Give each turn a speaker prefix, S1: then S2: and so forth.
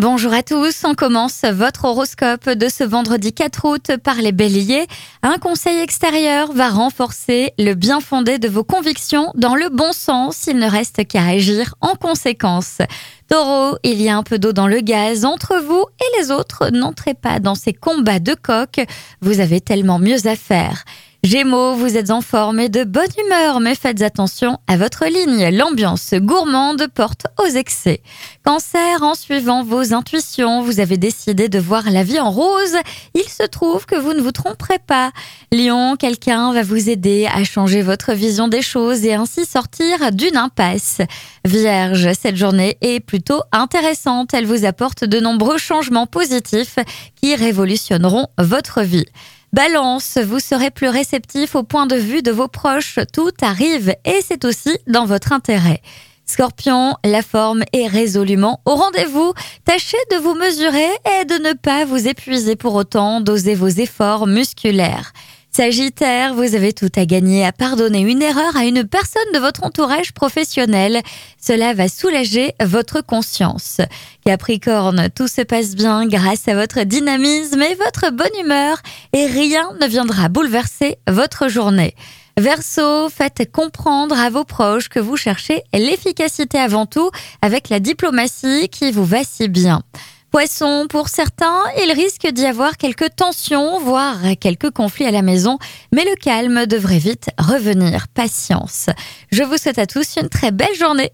S1: Bonjour à tous, on commence votre horoscope de ce vendredi 4 août par les béliers. Un conseil extérieur va renforcer le bien fondé de vos convictions dans le bon sens, il ne reste qu'à agir en conséquence. Taureau, il y a un peu d'eau dans le gaz entre vous et les autres, n'entrez pas dans ces combats de coq, vous avez tellement mieux à faire. Gémeaux, vous êtes en forme et de bonne humeur, mais faites attention à votre ligne. L'ambiance gourmande porte aux excès. Cancer, en suivant vos intuitions, vous avez décidé de voir la vie en rose. Il se trouve que vous ne vous tromperez pas. Lion, quelqu'un va vous aider à changer votre vision des choses et ainsi sortir d'une impasse. Vierge, cette journée est plutôt intéressante. Elle vous apporte de nombreux changements positifs qui révolutionneront votre vie. Balance, vous serez plus réceptif au point de vue de vos proches. Tout arrive et c'est aussi dans votre intérêt. Scorpion, la forme est résolument au rendez-vous. Tâchez de vous mesurer et de ne pas vous épuiser pour autant, doser vos efforts musculaires. Sagittaire, vous avez tout à gagner à pardonner une erreur à une personne de votre entourage professionnel. Cela va soulager votre conscience. Capricorne, tout se passe bien grâce à votre dynamisme et votre bonne humeur et rien ne viendra bouleverser votre journée. Verseau, faites comprendre à vos proches que vous cherchez l'efficacité avant tout avec la diplomatie qui vous va si bien. Poisson, pour certains, il risque d'y avoir quelques tensions, voire quelques conflits à la maison, mais le calme devrait vite revenir. Patience. Je vous souhaite à tous une très belle journée.